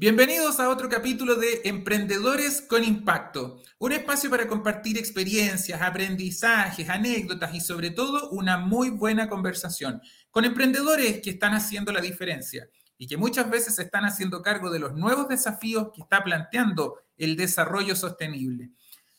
Bienvenidos a otro capítulo de Emprendedores con Impacto, un espacio para compartir experiencias, aprendizajes, anécdotas y sobre todo una muy buena conversación con emprendedores que están haciendo la diferencia y que muchas veces se están haciendo cargo de los nuevos desafíos que está planteando el desarrollo sostenible.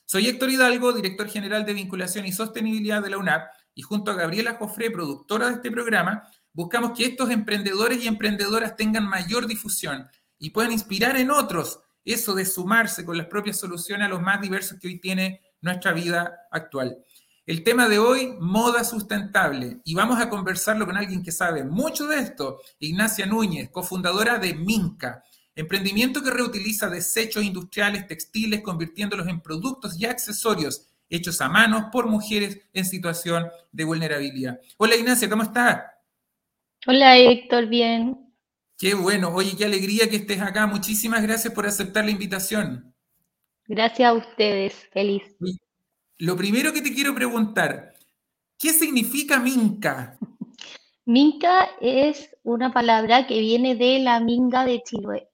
Soy Héctor Hidalgo, director general de vinculación y sostenibilidad de la UNAP y junto a Gabriela Jofré, productora de este programa, buscamos que estos emprendedores y emprendedoras tengan mayor difusión y puedan inspirar en otros eso de sumarse con las propias soluciones a los más diversos que hoy tiene nuestra vida actual. El tema de hoy, moda sustentable, y vamos a conversarlo con alguien que sabe mucho de esto, Ignacia Núñez, cofundadora de Minca, emprendimiento que reutiliza desechos industriales textiles convirtiéndolos en productos y accesorios hechos a mano por mujeres en situación de vulnerabilidad. Hola Ignacia, ¿cómo estás? Hola Héctor, bien. Qué bueno. Oye, qué alegría que estés acá. Muchísimas gracias por aceptar la invitación. Gracias a ustedes. Feliz. Lo primero que te quiero preguntar, ¿qué significa minca? Minca es una palabra que viene de la minga de Chiloé.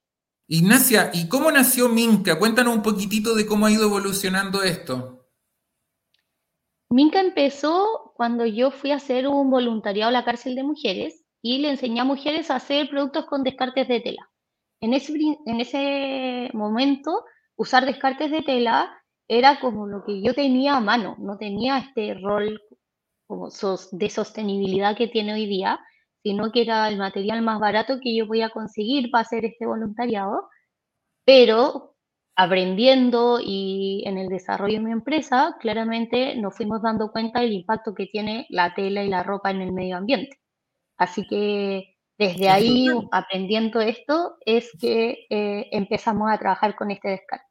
Ignacia, ¿y cómo nació Minca? Cuéntanos un poquitito de cómo ha ido evolucionando esto. Minca empezó cuando yo fui a hacer un voluntariado a la cárcel de mujeres y le enseñé a mujeres a hacer productos con descartes de tela. En ese, en ese momento, usar descartes de tela era como lo que yo tenía a mano, no tenía este rol como de sostenibilidad que tiene hoy día, sino que era el material más barato que yo podía conseguir para hacer este voluntariado, pero aprendiendo y en el desarrollo de mi empresa, claramente nos fuimos dando cuenta del impacto que tiene la tela y la ropa en el medio ambiente. Así que desde ahí, aprendiendo esto, es que eh, empezamos a trabajar con este descarte.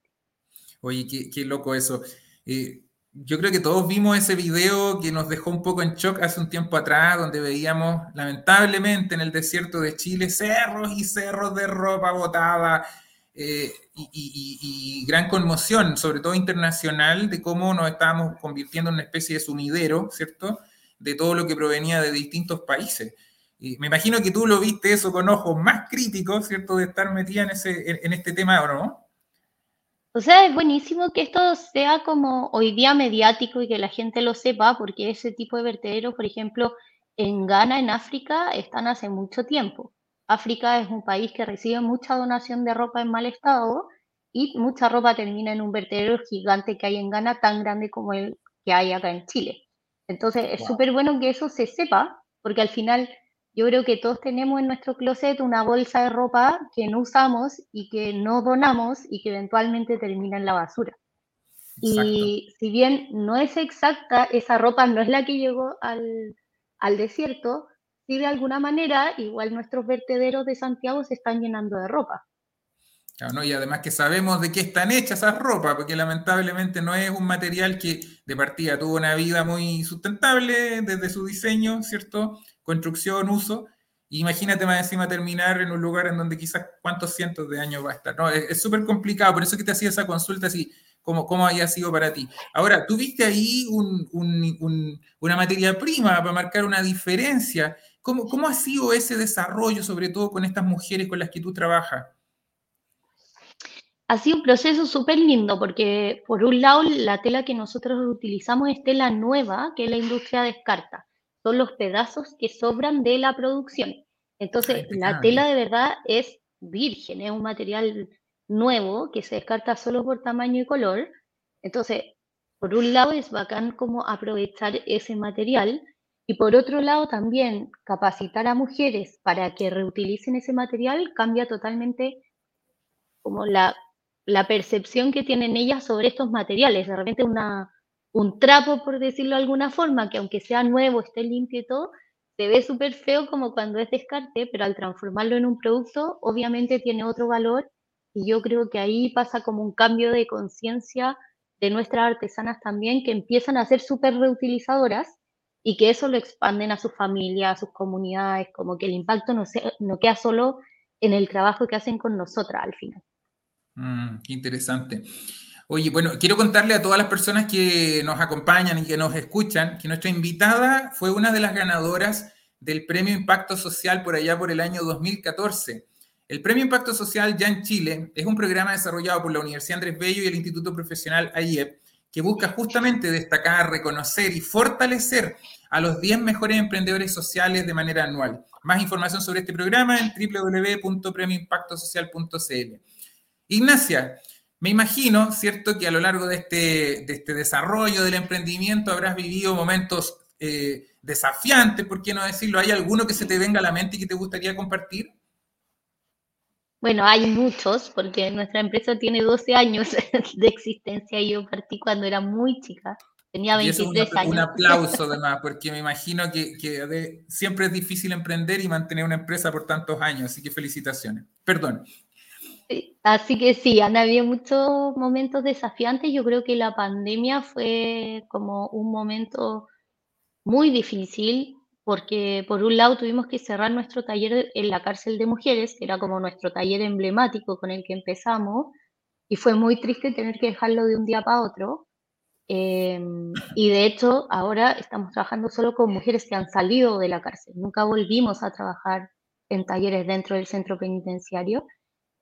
Oye, qué, loco eso. Eh, yo creo que todos vimos ese video que nos dejó un poco en shock hace un tiempo atrás, donde veíamos lamentablemente en el desierto de Chile cerros y cerros de ropa botada eh, y, gran conmoción, sobre todo internacional, de cómo nos estábamos convirtiendo en una especie de sumidero, ¿cierto? De todo lo que provenía de distintos países. Y me imagino que tú lo viste eso con ojos más críticos, ¿cierto? De estar metida en, ese, en, este tema, ¿o no? O sea, es buenísimo que esto sea como hoy día mediático y que la gente lo sepa, porque ese tipo de vertederos, por ejemplo, en Ghana, en África, están hace mucho tiempo. África es un país que recibe mucha donación de ropa en mal estado y mucha ropa termina en un vertedero gigante que hay en Ghana, tan grande como el que hay acá en Chile. Entonces, es súper bueno que eso se sepa, porque al final yo creo que todos tenemos en nuestro closet una bolsa de ropa que no usamos y que no donamos y que eventualmente termina en la basura. Y si bien no es exacta, esa ropa no es la que llegó al, al desierto, sí de alguna manera, igual nuestros vertederos de Santiago se están llenando de ropa. Y además que sabemos de qué están hechas esas ropas, porque lamentablemente no es un material que de partida tuvo una vida muy sustentable desde su diseño, ¿cierto? construcción, uso. Imagínate más encima terminar en un lugar en donde quizás cuántos cientos de años va a estar. No, es súper complicado, por eso que te hacía esa consulta así, como cómo haya sido para ti. Ahora, tú viste ahí una materia prima para marcar una diferencia. ¿Cómo, ¿Cómo ha sido ese desarrollo, sobre todo con estas mujeres con las que tú trabajas? Ha sido un proceso súper lindo porque, por un lado, la tela que nosotros utilizamos es tela nueva que la industria descarta son los pedazos que sobran de la producción. Entonces, la tela de verdad es virgen, es un material nuevo que se descarta solo por tamaño y color. Entonces, por un lado es bacán como aprovechar ese material y por otro lado también capacitar a mujeres para que reutilicen ese material cambia totalmente como la, la percepción que tienen ellas sobre estos materiales. De repente una, un trapo, por decirlo de alguna forma, que aunque sea nuevo, esté limpio y todo, se ve súper feo como cuando es descarte, pero al transformarlo en un producto, obviamente tiene otro valor y yo creo que ahí pasa como un cambio de conciencia de nuestras artesanas también, que empiezan a ser súper reutilizadoras y que eso lo expanden a su familia, a sus comunidades, como que el impacto no, no queda solo en el trabajo que hacen con nosotras al final. Mm, qué interesante. Oye, bueno, quiero contarle a todas las personas que nos acompañan y que nos escuchan que nuestra invitada fue una de las ganadoras del Premio Impacto Social por allá por el año 2014. El Premio Impacto Social ya en Chile es un programa desarrollado por la Universidad Andrés Bello y el Instituto Profesional AIEP que busca justamente destacar, reconocer y fortalecer a los 10 mejores emprendedores sociales de manera anual. Más información sobre este programa en www.premioimpactosocial.cl. Ignacia, me imagino, ¿cierto?, que a lo largo de este, de este desarrollo del emprendimiento habrás vivido momentos eh, desafiantes, ¿por qué no decirlo? ¿Hay alguno que se te venga a la mente y que te gustaría compartir? Bueno, hay muchos, porque nuestra empresa tiene 12 años de existencia y yo partí cuando era muy chica. Tenía 23 años. Un aplauso además, porque me imagino que, que siempre es difícil emprender y mantener una empresa por tantos años, así que felicitaciones. Perdón. Así que sí, han habido muchos momentos desafiantes. Yo creo que la pandemia fue como un momento muy difícil porque por un lado tuvimos que cerrar nuestro taller en la cárcel de mujeres, que era como nuestro taller emblemático con el que empezamos, y fue muy triste tener que dejarlo de un día para otro. Em, y de hecho, ahora estamos trabajando solo con mujeres que han salido de la cárcel. Nunca volvimos a trabajar en talleres dentro del centro penitenciario.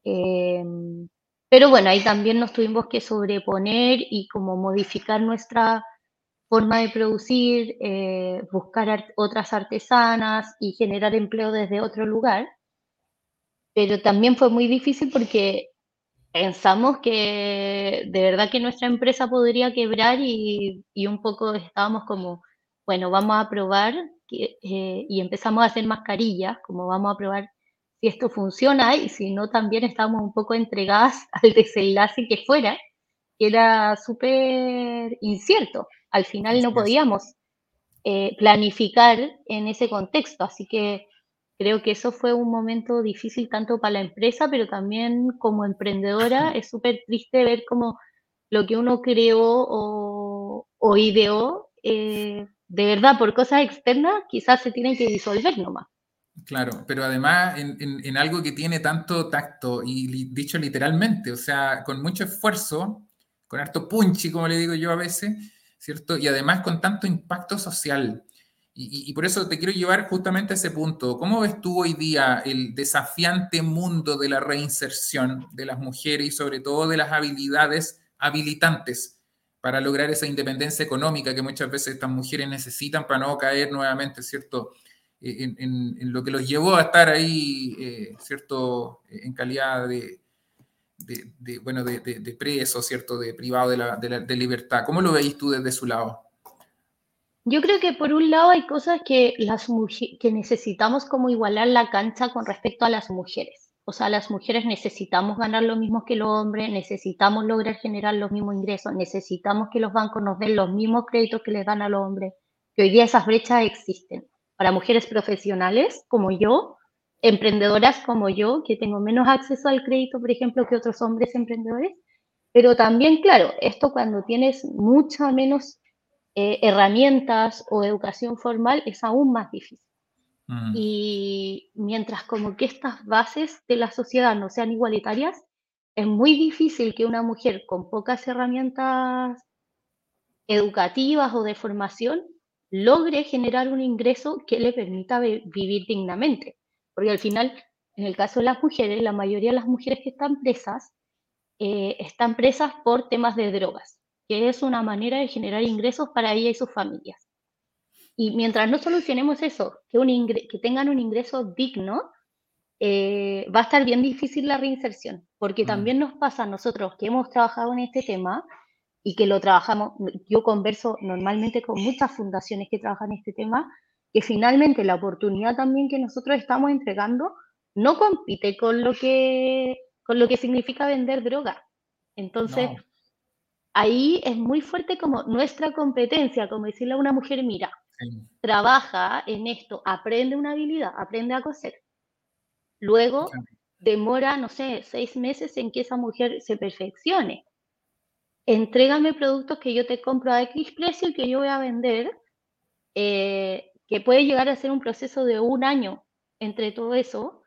Em, pero bueno, ahí también nos tuvimos que sobreponer y como modificar nuestra forma de producir, eh, buscar otras artesanas y generar empleo desde otro lugar. Pero también fue muy difícil porque pensamos que de verdad que nuestra empresa podría quebrar y, un poco estábamos como, bueno, vamos a probar que, eh, y empezamos a hacer mascarillas, como vamos a probar si esto funciona y si no, también estábamos un poco entregadas al desenlace que fuera, que era súper incierto. Al final no podíamos eh, planificar en ese contexto, así que creo que eso fue un momento difícil tanto para la empresa, pero también como emprendedora es súper triste ver cómo lo que uno creó o, ideó, eh, de verdad por cosas externas, quizás se tiene que disolver nomás. Claro, pero además en, algo que tiene tanto tacto y dicho literalmente, o sea, con mucho esfuerzo, con harto punchi, como le digo yo a veces, ¿cierto? Y además con tanto impacto social. Y, por eso te quiero llevar justamente a ese punto. ¿Cómo ves tú hoy día el desafiante mundo de la reinserción de las mujeres y sobre todo de las habilidades habilitantes para lograr esa independencia económica que muchas veces estas mujeres necesitan para no caer nuevamente, ¿cierto? En, lo que los llevó a estar ahí, eh, ¿cierto? En calidad de, de, bueno, de, preso, ¿cierto? De privado de, de, libertad. ¿Cómo lo veis tú desde su lado? Yo creo que por un lado hay cosas que, las que necesitamos como igualar la cancha con respecto a las mujeres. O sea, las mujeres necesitamos ganar lo mismo que los hombres, necesitamos lograr generar los mismos ingresos, necesitamos que los bancos nos den los mismos créditos que les dan a los hombres, que hoy día esas brechas existen para mujeres profesionales como yo, emprendedoras como yo, que tengo menos acceso al crédito, por ejemplo, que otros hombres emprendedores. Pero también, claro, esto cuando tienes mucha menos eh, herramientas o educación formal es aún más difícil. Mm. Y mientras como que estas bases de la sociedad no sean igualitarias, es muy difícil que una mujer con pocas herramientas educativas o de formación logre generar un ingreso que le permita vivir dignamente. Porque al final, en el caso de las mujeres, la mayoría de las mujeres que están presas eh, están presas por temas de drogas, que es una manera de generar ingresos para ella y sus familias. Y mientras no solucionemos eso, que, un que tengan un ingreso digno, eh, va a estar bien difícil la reinserción, porque mm. también nos pasa a nosotros que hemos trabajado en este tema, y que lo trabajamos, yo converso normalmente con muchas fundaciones que trabajan este tema, que finalmente la oportunidad también que nosotros estamos entregando no compite con lo que, con lo que significa vender droga. Entonces, ahí es muy fuerte como nuestra competencia, como decirle a una mujer, mira, trabaja en esto, aprende una habilidad, aprende a coser. Luego demora, no sé, seis meses en que esa mujer se perfeccione entrégame productos que yo te compro a X precio y que yo voy a vender eh, que puede llegar a ser un proceso de un año entre todo eso,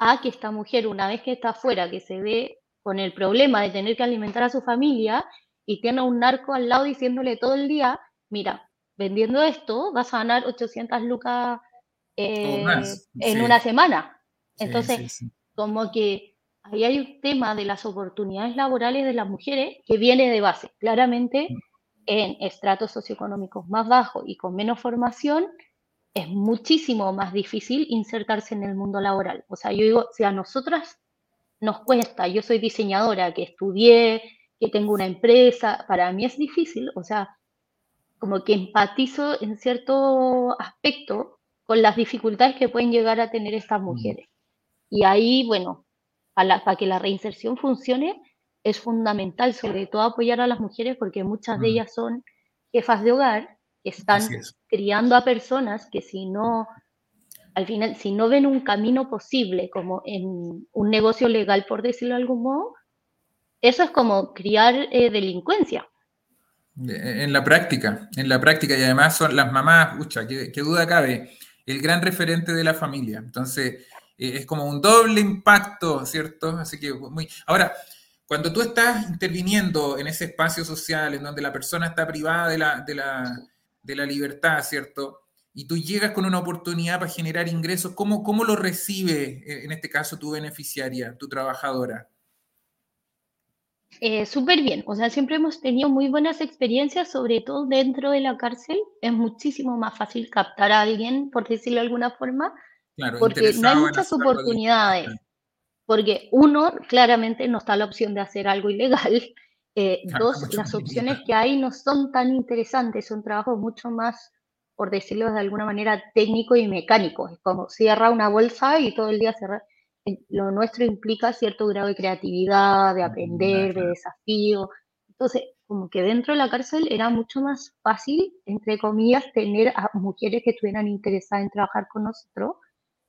a que esta mujer, una vez que está afuera, que se ve con el problema de tener que alimentar a su familia y tiene a un narco al lado diciéndole todo el día, mira, vendiendo esto vas a ganar 800 lucas eh, en una semana. Entonces, como que ahí hay un tema de las oportunidades laborales de las mujeres que viene de base. Claramente, mm. en estratos socioeconómicos más bajos y con menos formación, es muchísimo más difícil insertarse en el mundo laboral. O sea, yo digo, si a nosotras nos cuesta, yo soy diseñadora, que estudié, que tengo una empresa, para mí es difícil, o sea, como que empatizo en cierto aspecto con las dificultades que pueden llegar a tener estas mujeres. Y ahí, bueno, para que la reinserción funcione, es fundamental, sobre todo apoyar a las mujeres, porque muchas de ellas son jefas de hogar, que están criando a personas que si no, al final, si no ven un camino posible, como en un negocio legal, por decirlo de algún modo, eso es como criar eh, delincuencia. En la práctica, en la práctica, y además son las mamás, pucha, qué, duda cabe, el gran referente de la familia. Entonces, es como un doble impacto, ¿cierto? Así que muy. Ahora, cuando tú estás interviniendo en ese espacio social en donde la persona está privada de la, de la, de la libertad, ¿cierto? Y tú llegas con una oportunidad para generar ingresos, ¿cómo, cómo lo recibe, eh, en este caso, tu beneficiaria, tu trabajadora? Eh, súper bien, o sea, siempre hemos tenido muy buenas experiencias, sobre todo dentro de la cárcel. Es muchísimo más fácil captar a alguien, por decirlo de alguna forma, porque no hay muchas oportunidades. Porque uno, claramente no está la opción de hacer algo ilegal. Eh, dos, las opciones que hay no son tan interesantes, son trabajos mucho más, por decirlo de alguna manera, técnico y mecánicos. Es como cierra una bolsa y todo el día cerrar lo nuestro implica cierto grado de creatividad, de aprender, de desafío. Entonces, como que dentro de la cárcel era mucho más fácil, entre comillas, tener a mujeres que estuvieran interesadas en trabajar con nosotros,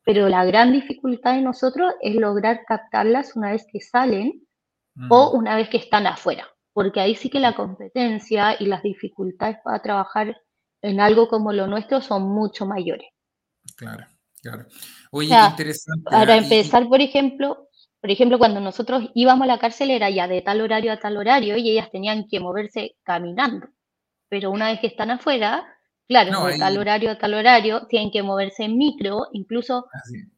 pero la gran dificultad de nosotros es lograr captarlas una vez que salen o una vez que están afuera, porque ahí sí que la competencia y las dificultades para trabajar en algo como lo nuestro son mucho mayores. Claro. Claro. Oye, interesante. Para ¿ah? empezar, por ejemplo, por ejemplo, cuando nosotros íbamos a la cárcel era ya de tal horario a tal horario y ellas tenían que moverse caminando. Pero una vez que están afuera, claro, de tal horario a tal horario, tienen que moverse en micro, incluso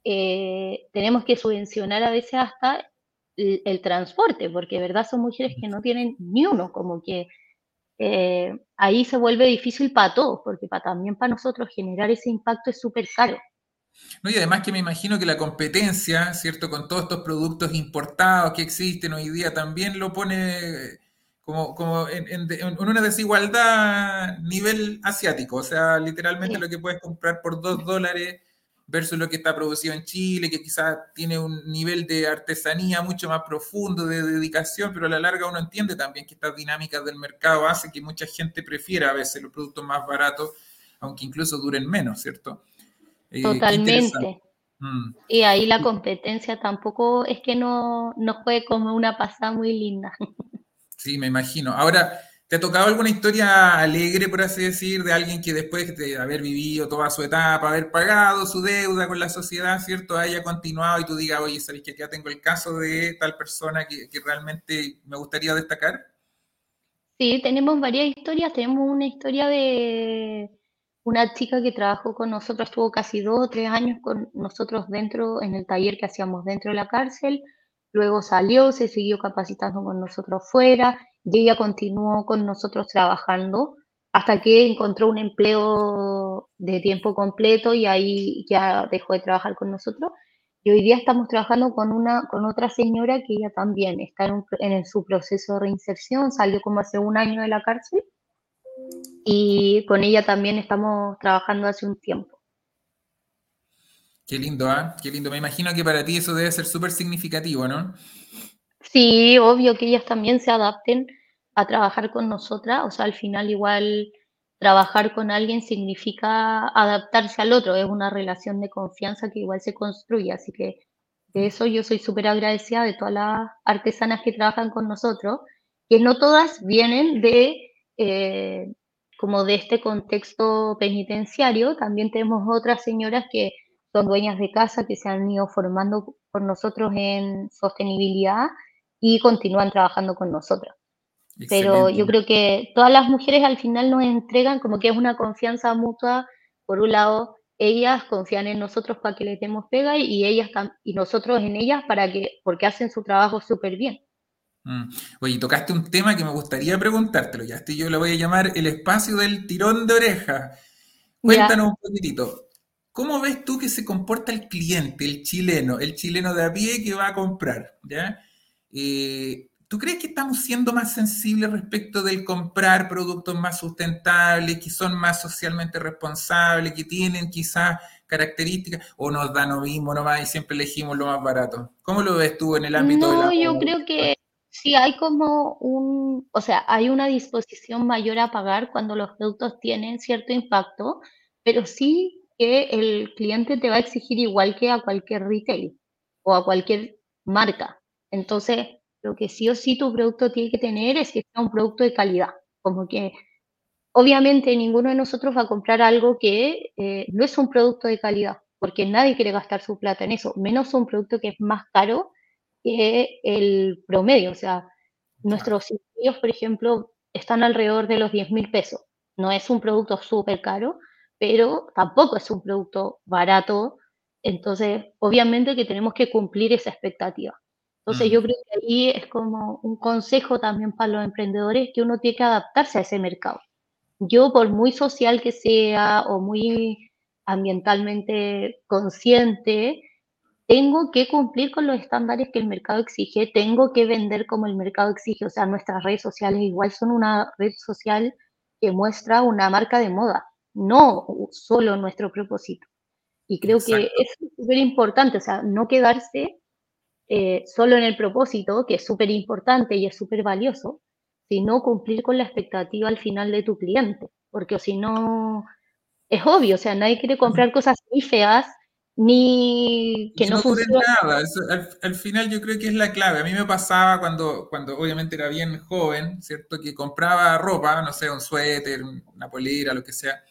eh, tenemos que subvencionar a veces hasta el, transporte, porque de verdad son mujeres que no tienen ni uno, como que eh, ahí se vuelve difícil para todos, porque para, también para nosotros generar ese impacto es súper caro. No, y además que me imagino que la competencia, ¿cierto? Con todos estos productos importados que existen hoy día, también lo pone como, como en, una desigualdad nivel asiático. O sea, literalmente lo que puedes comprar por dos dólares versus lo que está producido en Chile, que quizás tiene un nivel de artesanía mucho más profundo, de dedicación, pero a la larga uno entiende también que estas dinámicas del mercado hace que mucha gente prefiera a veces los productos más baratos, aunque incluso duren menos, ¿cierto? Eh, Totalmente. Mm. Y ahí la competencia tampoco es que no nos puede como una pasada muy linda. Sí, me imagino. Ahora, ¿te ha tocado alguna historia alegre, por así decir, de alguien que después de haber vivido toda su etapa, haber pagado su deuda con la sociedad, ¿cierto? Haya continuado y tú digas, oye, ¿sabéis que acá tengo el caso de tal persona que, que realmente me gustaría destacar? Sí, tenemos varias historias. Tenemos una historia de una chica que trabajó con nosotros, estuvo casi dos o tres años con nosotros dentro, en el taller que hacíamos dentro de la cárcel, luego salió, se siguió capacitando con nosotros fuera y ella continuó con nosotros trabajando hasta que encontró un empleo de tiempo completo y ahí ya dejó de trabajar con nosotros. Y hoy día estamos trabajando con una, con otra señora que ella también está en, en su proceso de reinserción, salió como hace un año de la cárcel y con ella también estamos trabajando hace un tiempo. Qué lindo, ¿ah? Qué lindo. Me imagino que para ti eso debe ser súper significativo, ¿no? Sí, obvio que ellas también se adapten a trabajar con nosotras. O sea, al final igual trabajar con alguien significa adaptarse al otro. Es una relación de confianza que igual se construye. Así que de eso yo soy súper agradecida de todas las artesanas que trabajan con nosotros, que no todas vienen de eh, como de este contexto penitenciario, también tenemos otras señoras que son dueñas de casa, que se han ido formando por nosotros en sostenibilidad y continúan trabajando con nosotros. Pero yo creo que todas las mujeres al final nos entregan como que es una confianza mutua. Por un lado, ellas confían en nosotros para que les demos pega y ellas y nosotros en ellas para que porque hacen su trabajo súper bien. Mm. Oye, tocaste un tema que me gustaría preguntártelo. Ya estoy, yo lo voy a llamar el espacio del tirón de oreja. Cuéntanos un poquitito. ¿Cómo ves tú que se comporta el cliente, el chileno, el chileno de a pie que va a comprar? ¿ya? Eh, ¿Tú crees que estamos siendo más sensibles respecto del comprar productos más sustentables, que son más socialmente responsables, que tienen quizás características, o nos da lo mismo nomás y siempre elegimos lo más barato? ¿Cómo lo ves tú en el ámbito de la... No, yo creo que sí hay como un, o sea, hay una disposición mayor a pagar cuando los productos tienen cierto impacto, pero sí que el cliente te va a exigir igual que a cualquier retail o a cualquier marca. Entonces, lo que sí o sí tu producto tiene que tener es que sea un producto de calidad. Como que obviamente ninguno de nosotros va a comprar algo que eh, no es un producto de calidad, porque nadie quiere gastar su plata en eso, menos un producto que es más caro que el promedio. O sea, nuestros sitios, por ejemplo, están alrededor de los 10 mil pesos. No es un producto súper caro, pero tampoco es un producto barato. Entonces, obviamente que tenemos que cumplir esa expectativa. Entonces yo creo que ahí es como un consejo también para los emprendedores que uno tiene que adaptarse a ese mercado. Yo por muy social que sea o muy ambientalmente consciente, tengo que cumplir con los estándares que el mercado exige, tengo que vender como el mercado exige. O sea, nuestras redes sociales igual son una red social que muestra una marca de moda, no solo nuestro propósito. Y creo que es súper importante, o sea, no quedarse eh, solo en el propósito, que es súper importante y es súper valioso, sino cumplir con la expectativa al final de tu cliente, porque si no, es obvio, o sea, nadie quiere comprar cosas muy feas ni que no, no nada. al, final yo creo que es la clave. A mí me pasaba cuando, cuando obviamente era bien joven, ¿cierto? Que compraba ropa, no sé, un suéter, una polera, lo que sea.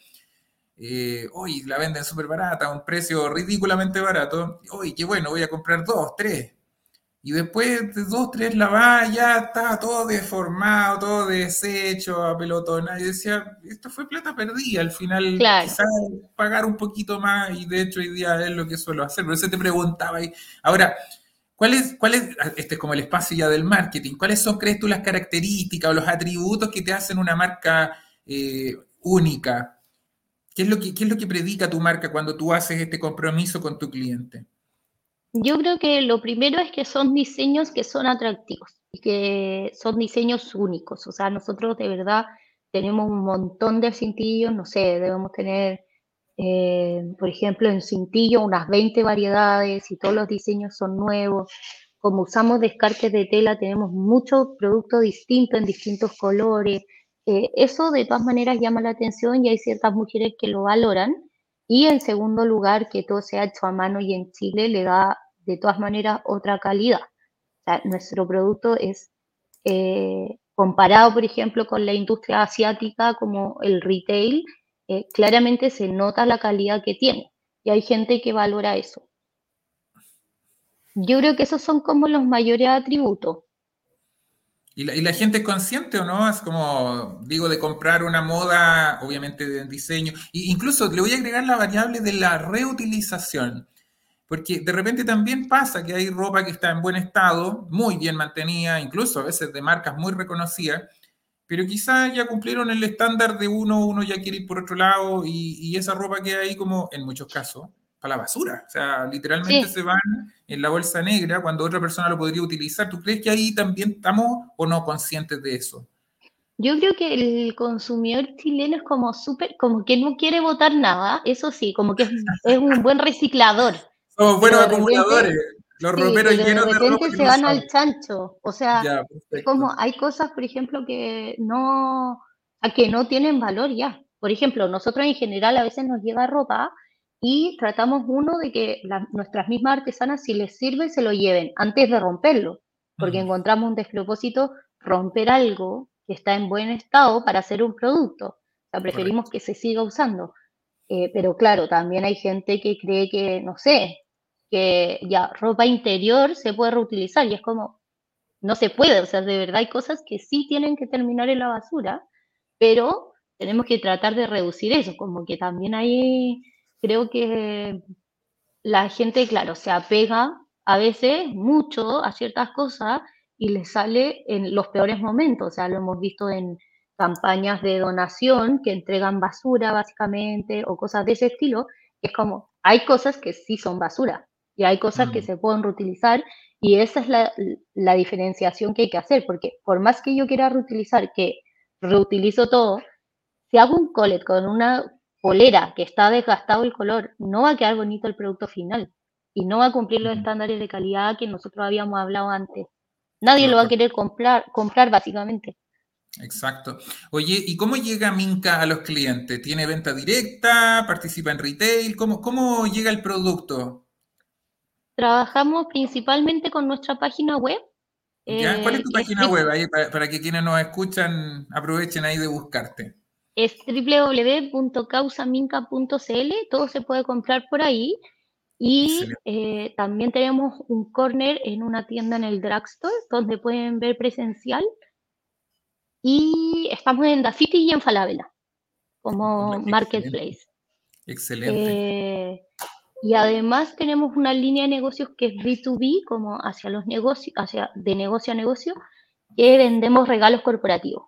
Eh, hoy la venden súper barata, a un precio ridículamente barato. Hoy, qué bueno, voy a comprar dos, tres. Y después de dos, tres lavadas ya estaba todo deformado, todo deshecho, apelotona. Y decía, esto fue plata perdida. Al final, quizás pagar un poquito más, y de hecho hoy día es lo que suelo hacer. Por eso te preguntaba ahí. Ahora, ¿cuál es, cuál es, este es como el espacio ya del marketing, cuáles son, crees tú, las características o los atributos que te hacen una marca eh, única? ¿Qué es, lo que, ¿Qué es lo que predica tu marca cuando tú haces este compromiso con tu cliente? Yo creo que lo primero es que son diseños que son atractivos y que son diseños únicos. O sea, nosotros de verdad tenemos un montón de cintillos, no sé, debemos tener, eh, por ejemplo, en cintillo unas 20 variedades y todos los diseños son nuevos. Como usamos descartes de tela, tenemos muchos productos distintos en distintos colores. Eh, eso de todas maneras llama la atención y hay ciertas mujeres que lo valoran y en segundo lugar, que todo sea hecho a mano y en Chile le da de todas maneras otra calidad. Nuestro producto es eh, comparado, por ejemplo, con la industria asiática como el retail, eh, claramente se nota la calidad que tiene y hay gente que valora eso. Yo creo que esos son como los mayores atributos. ¿Y la, gente es consciente o no? Es como, digo, de comprar una moda, obviamente de diseño. E incluso le voy a agregar la variable de la reutilización. Porque de repente también pasa que hay ropa que está en buen estado, muy bien mantenida, incluso a veces de marcas muy reconocidas, pero quizás ya cumplieron el estándar de uno, uno ya quiere ir por otro lado y, y esa ropa queda ahí como, en muchos casos, para la basura. O sea, literalmente se van en la bolsa negra cuando otra persona lo podría utilizar. ¿Tú crees que ahí también estamos o no conscientes de eso? Yo creo que el consumidor chileno es como súper, como que no quiere votar nada, eso sí, como que es, un buen reciclador. Somos buenos acumuladores. los roperos llenos de, repente se van al chancho. O sea, como hay cosas, por ejemplo, que no, a que no tienen valor ya. Por ejemplo, nosotros en general a veces nos llega ropa y tratamos uno de que nuestras mismas artesanas, si les sirve, se lo lleven antes de romperlo, porque encontramos un despropósito romper algo que está en buen estado para hacer un producto. O O sea, preferimos que se siga usando. Eh, pero claro, también hay gente que cree que, no sé, que ya ropa interior se puede reutilizar y es como, no se puede, o sea, de verdad hay cosas que sí tienen que terminar en la basura, pero tenemos que tratar de reducir eso, como que también hay, creo que la gente, claro, se apega a veces mucho a ciertas cosas y le sale en los peores momentos, o sea, lo hemos visto en campañas de donación que entregan basura básicamente o cosas de ese estilo, es como, hay cosas que sí son basura y hay cosas que mm. se pueden reutilizar y esa es la, la, diferenciación que hay que hacer, porque por más que yo quiera reutilizar, que reutilizo todo, si hago un colet con una polera que está desgastado el color, no va a quedar bonito el producto final y no va a cumplir los estándares de calidad que nosotros habíamos hablado antes. Nadie lo va a querer comprar, comprar básicamente. Exacto. Oye, ¿y cómo llega Minca a los clientes? ¿Tiene venta directa? ¿Participa en retail? ¿Cómo, cómo llega el producto? Trabajamos principalmente con nuestra página web. ¿Cuál es tu eh, página web? Ahí para, que quienes nos escuchan aprovechen ahí de buscarte. Es www.causaminca.cl, todo se puede comprar por ahí. Y eh, también tenemos un corner en una tienda en el drugstore donde pueden ver presencial y estamos en Da City y en Falabella como marketplace. Excelente. Eh, y además tenemos una línea de negocios que es B2B, como hacia los negocios, hacia de negocio a negocio, que vendemos regalos corporativos.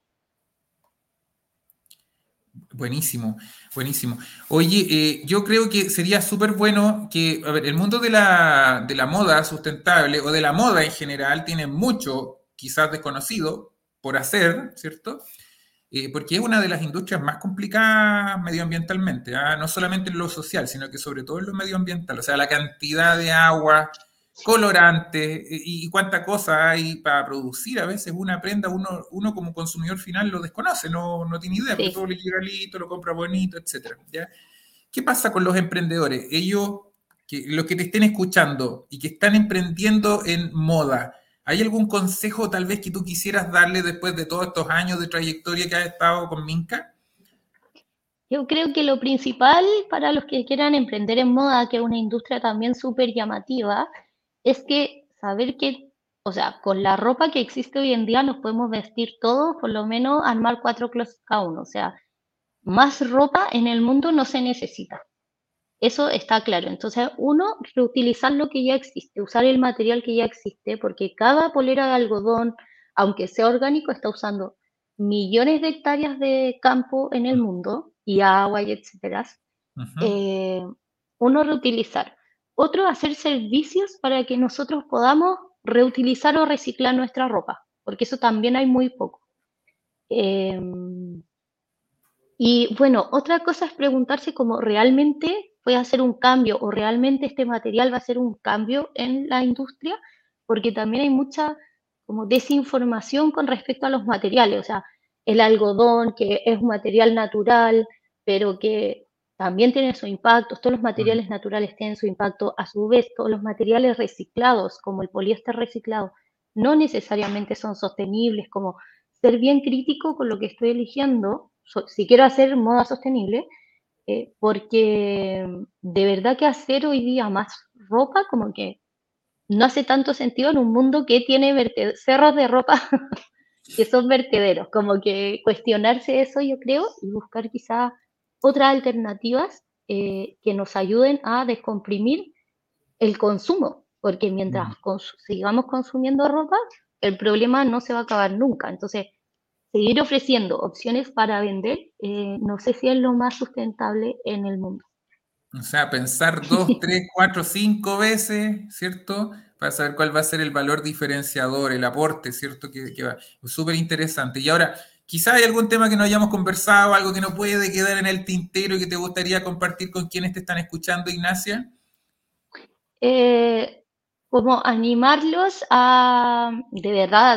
Buenísimo, buenísimo. Oye, eh, yo creo que sería súper bueno que, a ver, el mundo de la, de la moda sustentable o de la moda en general tiene mucho, quizás desconocido, por hacer, ¿cierto? Eh, porque es una de las industrias más complicadas medioambientalmente, ¿ah? no solamente en lo social, sino que sobre todo en lo medioambiental, o sea, la cantidad de agua, colorantes eh, y, cuánta cosa hay para producir. A veces una prenda, uno, uno como consumidor final lo desconoce, no, no tiene idea, porque todo le llega listo, lo compra bonito, etc. ¿ya? ¿Qué pasa con los emprendedores? Ellos, que, los que te estén escuchando y que están emprendiendo en moda, ¿Hay algún consejo tal vez que tú quisieras darle después de todos estos años de trayectoria que has estado con Minca? Yo creo que lo principal para los que quieran emprender en moda, que es una industria también súper llamativa, es que saber que, o sea, con la ropa que existe hoy en día nos podemos vestir todos, por lo menos armar cuatro closets cada uno. O sea, más ropa en el mundo no se necesita. Eso está claro. Entonces, uno, reutilizar lo que ya existe, usar el material que ya existe, porque cada polera de algodón, aunque sea orgánico, está usando millones de hectáreas de campo en el mundo y agua y etcétera. Eh, uno, reutilizar. Otro, hacer servicios para que nosotros podamos reutilizar o reciclar nuestra ropa, porque eso también hay muy poco. Em, y bueno, otra cosa es preguntarse cómo realmente puede hacer un cambio o realmente este material va a ser un cambio en la industria, porque también hay mucha como desinformación con respecto a los materiales, o sea, el algodón, que es un material natural, pero que también tiene su impacto, todos los materiales naturales tienen su impacto, a su vez todos los materiales reciclados, como el poliéster reciclado, no necesariamente son sostenibles, como ser bien crítico con lo que estoy eligiendo, si quiero hacer moda sostenible, eh, porque de verdad que hacer hoy día más ropa como que no hace tanto sentido en un mundo que tiene cerros de ropa que son vertederos, como que cuestionarse eso yo creo y buscar quizá otras alternativas eh, que nos ayuden a descomprimir el consumo, porque mientras mm. sigamos consumiendo ropa, el problema no se va a acabar nunca. Entonces, seguir ofreciendo opciones para vender, eh, no sé si es lo más sustentable en el mundo. O sea, pensar dos, tres, cuatro, cinco veces, ¿cierto? Para saber cuál va a ser el valor diferenciador, el aporte, ¿cierto? Que, que va. Súper interesante. Y ahora, quizá hay algún tema que no hayamos conversado, algo que no puede quedar en el tintero y que te gustaría compartir con quienes te están escuchando, Ignacia. Eh, como animarlos a de verdad a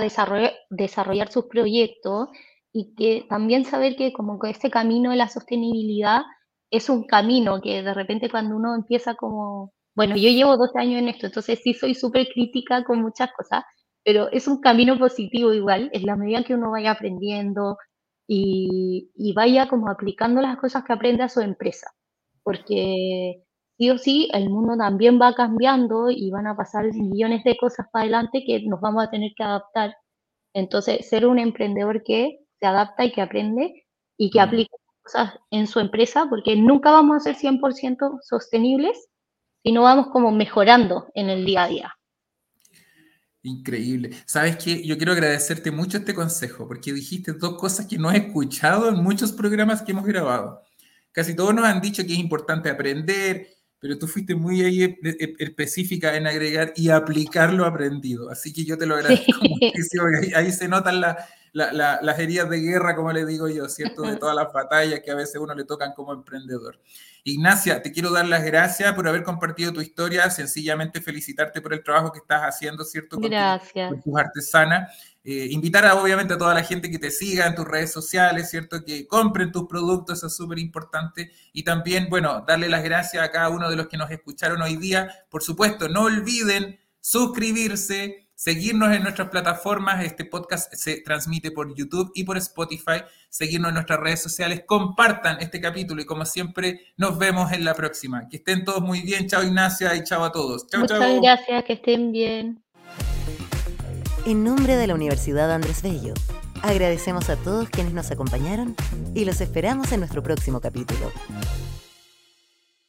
desarrollar, sus proyectos y que también saber que como que este camino de la sostenibilidad es un camino que de repente cuando uno empieza como, bueno, yo llevo 12 años en esto, entonces sí soy súper crítica con muchas cosas, pero es un camino positivo igual, en la medida que uno vaya aprendiendo, y, y vaya como aplicando las cosas que aprende a su empresa, porque sí o sí el mundo también va cambiando y van a pasar millones de cosas para adelante que nos vamos a tener que adaptar. Entonces, ser un emprendedor que se adapta y que aprende y que aplica cosas en su empresa, porque nunca vamos a ser 100% sostenibles si no vamos como mejorando en el día a día. Increíble. Sabes que yo quiero agradecerte mucho este consejo, porque dijiste dos cosas que no he escuchado en muchos programas que hemos grabado. Casi todos nos han dicho que es importante aprender, pero tú fuiste muy ahí específica en agregar y aplicar lo aprendido. Así que yo te lo agradezco muchísimo. Ahí, ahí, se notan la, la, las heridas de guerra, como le digo yo, ¿cierto? De todas las batallas que a veces uno le tocan como emprendedor. Ignacia, te quiero dar las gracias por haber compartido tu historia, sencillamente felicitarte por el trabajo que estás haciendo, ¿cierto? gracias. con tus artesanas. Eh, invitar a, obviamente a toda la gente que te siga en tus redes sociales, ¿cierto? Que compren tus productos, eso es súper importante. Y también, bueno, darle las gracias a cada uno de los que nos escucharon hoy día. Por supuesto, no olviden suscribirse, seguirnos en nuestras plataformas. Este podcast se transmite por YouTube y por Spotify. Seguirnos en nuestras redes sociales. Compartan este capítulo y como siempre nos vemos en la próxima. Que estén todos muy bien. Chao Ignacia y chao a todos. Chao, Muchas gracias, que estén bien. En nombre de la Universidad Andrés Bello, agradecemos a todos quienes nos acompañaron y los esperamos en nuestro próximo capítulo.